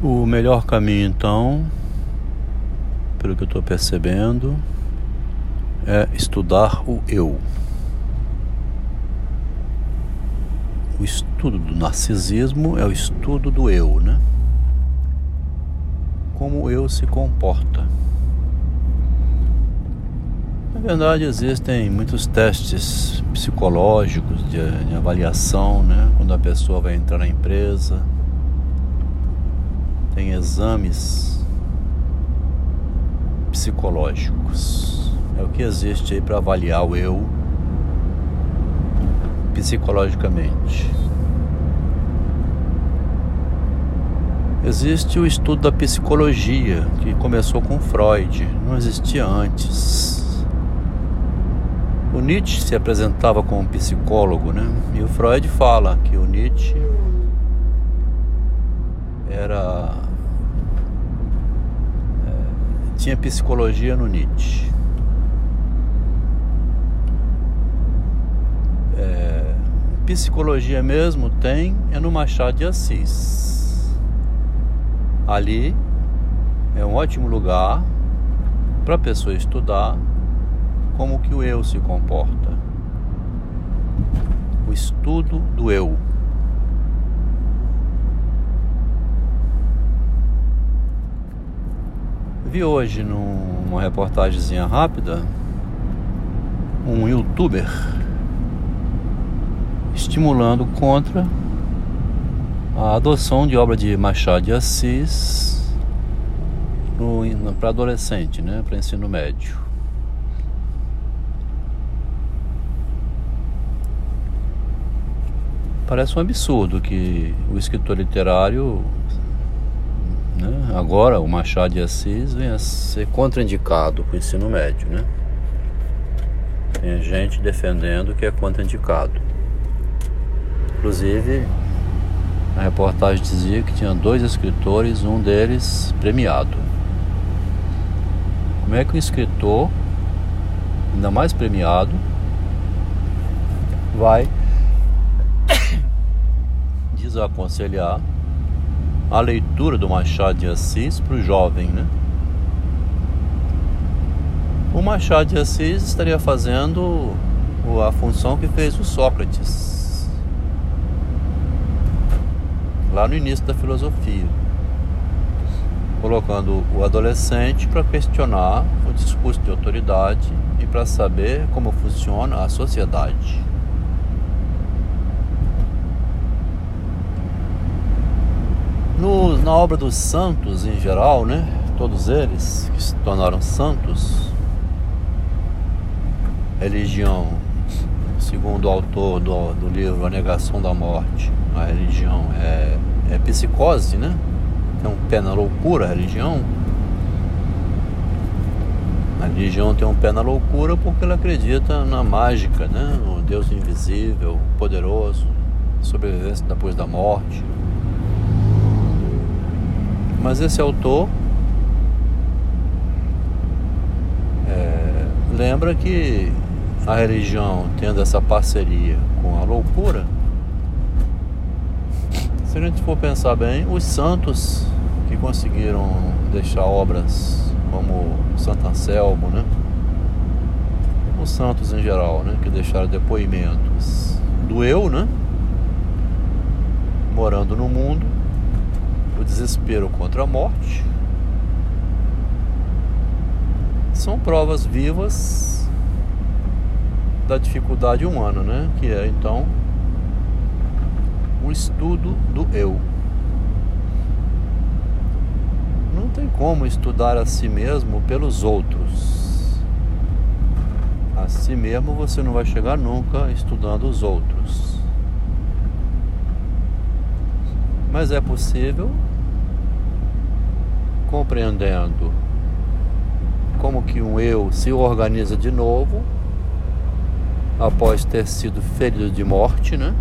O melhor caminho, então, pelo que eu estou percebendo, é estudar o eu. O estudo do narcisismo é o estudo do eu, né? Como o eu se comporta. Na verdade, existem muitos testes psicológicos de, de avaliação, né? Quando a pessoa vai entrar na empresa, tem exames psicológicos. É o que existe aí para avaliar o eu psicologicamente. Existe o estudo da psicologia, que começou com Freud, não existia antes. O Nietzsche se apresentava como psicólogo, né? E o Freud fala que o Nietzsche era tinha psicologia no Nietzsche. É, psicologia mesmo tem é no Machado de Assis. Ali é um ótimo lugar para a pessoa estudar como que o eu se comporta. O estudo do eu. Vi hoje numa reportagemzinha rápida um youtuber estimulando contra a adoção de obra de Machado de Assis para adolescente, né, para ensino médio. Parece um absurdo que o escritor literário, né, agora o Machado de Assis, venha a ser contraindicado com o ensino médio. Né? Tem gente defendendo que é contraindicado. Inclusive, a reportagem dizia que tinha dois escritores, um deles premiado. Como é que um escritor, ainda mais premiado, vai desaconselhar a leitura do Machado de Assis para o jovem, né? O Machado de Assis estaria fazendo a função que fez o Sócrates lá no início da filosofia, colocando o adolescente para questionar o discurso de autoridade e para saber como funciona a sociedade. No, na obra dos santos em geral, né? Todos eles que se tornaram santos, religião, segundo o autor do, do livro A Negação da Morte, a religião é, é psicose, né? Tem um pé na loucura a religião. A religião tem um pé na loucura porque ela acredita na mágica, né? No Deus invisível, poderoso, sobrevivência depois da morte. Mas esse autor é, lembra que a religião tendo essa parceria com a loucura, se a gente for pensar bem, os santos que conseguiram deixar obras como Santo Anselmo, né? Os santos em geral, né? Que deixaram depoimentos do eu, né? Morando no mundo desespero contra a morte, são provas vivas da dificuldade humana, né? Que é então o estudo do eu. Não tem como estudar a si mesmo pelos outros. A si mesmo você não vai chegar nunca estudando os outros. Mas é possível compreendendo como que um eu se organiza de novo após ter sido ferido de morte, né?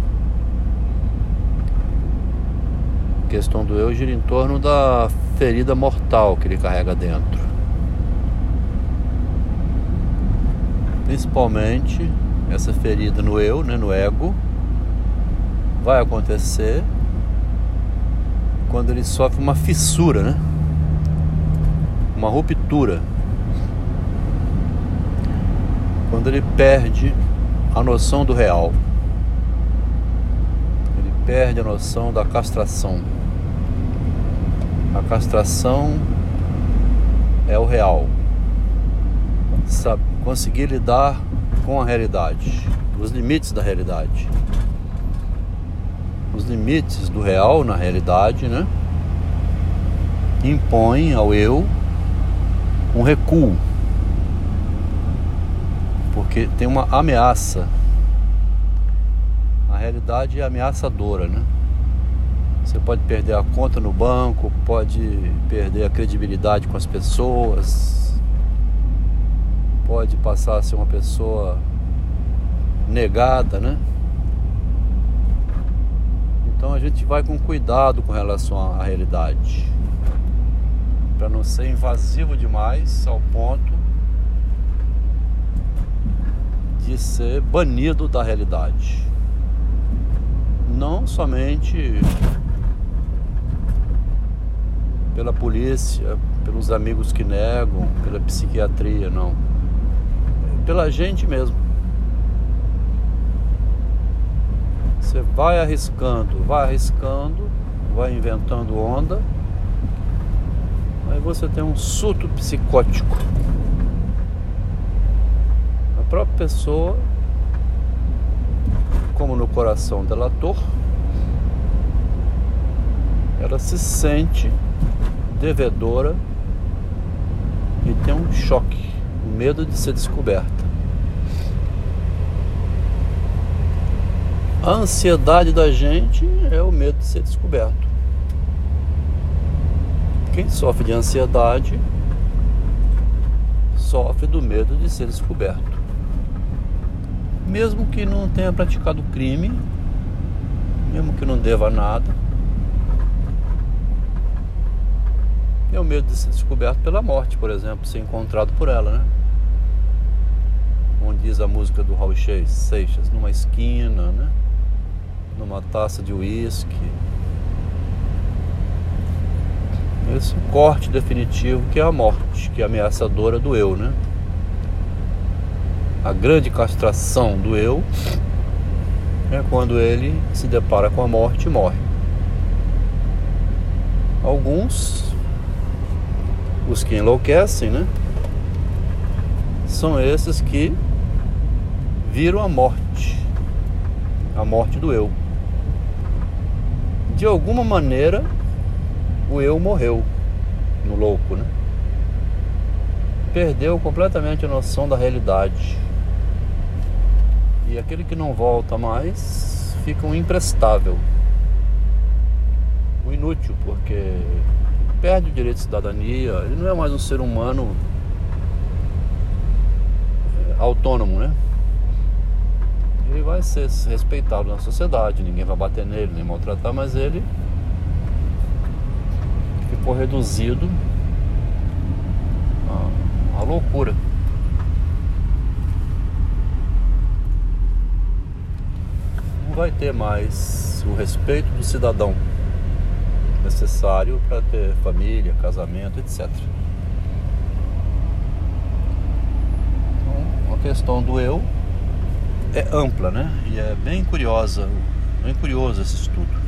A questão do eu gira em torno da ferida mortal que ele carrega dentro. Principalmente essa ferida no eu, né, no ego, vai acontecer quando ele sofre uma fissura, né? Uma ruptura. Quando ele perde a noção do real. Ele perde a noção da castração. A castração é o real. Sabe, conseguir lidar com a realidade, os limites da realidade. Os limites do real na realidade, né? Impõem ao eu um recuo. Porque tem uma ameaça. A realidade é ameaçadora, né? Você pode perder a conta no banco, pode perder a credibilidade com as pessoas, pode passar a ser uma pessoa negada, né? Então a gente vai com cuidado com relação à realidade, para não ser invasivo demais ao ponto de ser banido da realidade. Não somente pela polícia, pelos amigos que negam, pela psiquiatria, não. Pela gente mesmo. Você vai arriscando, vai arriscando, vai inventando onda, aí você tem um surto psicótico. A própria pessoa, como no coração delator, ela se sente devedora e tem um choque, um medo de ser descoberta. A ansiedade da gente é o medo de ser descoberto. Quem sofre de ansiedade sofre do medo de ser descoberto. Mesmo que não tenha praticado crime, mesmo que não deva nada, é o medo de ser descoberto pela morte, por exemplo, ser encontrado por ela, né? Como diz a música do Raul Seixas, numa esquina, né? Numa taça de uísque. Esse corte definitivo que é a morte, que é ameaçadora do eu, né? A grande castração do eu é quando ele se depara com a morte e morre. Alguns os que enlouquecem, né? São esses que viram a morte, a morte do eu. De alguma maneira, o eu morreu no louco, né? Perdeu completamente a noção da realidade. E aquele que não volta mais fica um imprestável. O inútil, porque perde o direito de cidadania, ele não é mais um ser humano é, autônomo, né? Ele vai ser respeitado na sociedade, ninguém vai bater nele, nem maltratar, mas ele reduzido à, à loucura. Não vai ter mais o respeito do cidadão necessário para ter família, casamento, etc. Então, a questão do eu é ampla, né? E é bem curiosa, bem curioso esse estudo.